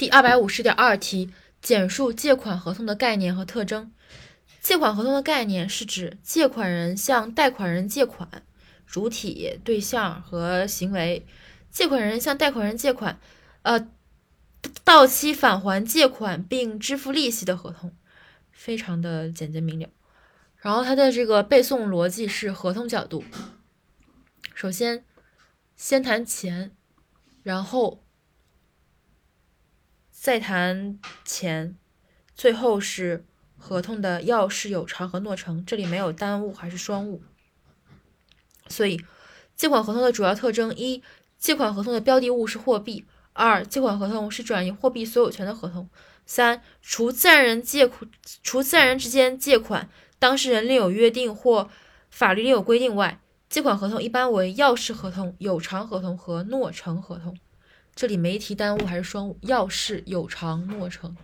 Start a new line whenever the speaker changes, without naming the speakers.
第二百五十点二题，简述借款合同的概念和特征。借款合同的概念是指借款人向贷款人借款，主体、对象和行为。借款人向贷款人借款，呃，到期返还借款并支付利息的合同，非常的简洁明了。然后它的这个背诵逻辑是合同角度，首先先谈钱，然后再谈钱，最后是合同的要事有偿和诺成，这里没有单物还是双物，所以借款合同的主要特征一。借款合同的标的物是货币。二、借款合同是转移货币所有权的合同。三、除自然人借款，除自然人之间借款，当事人另有约定或法律另有规定外，借款合同一般为要事合同、有偿合同和诺成合同。这里没提耽误还是双物，要事、有偿、莫成。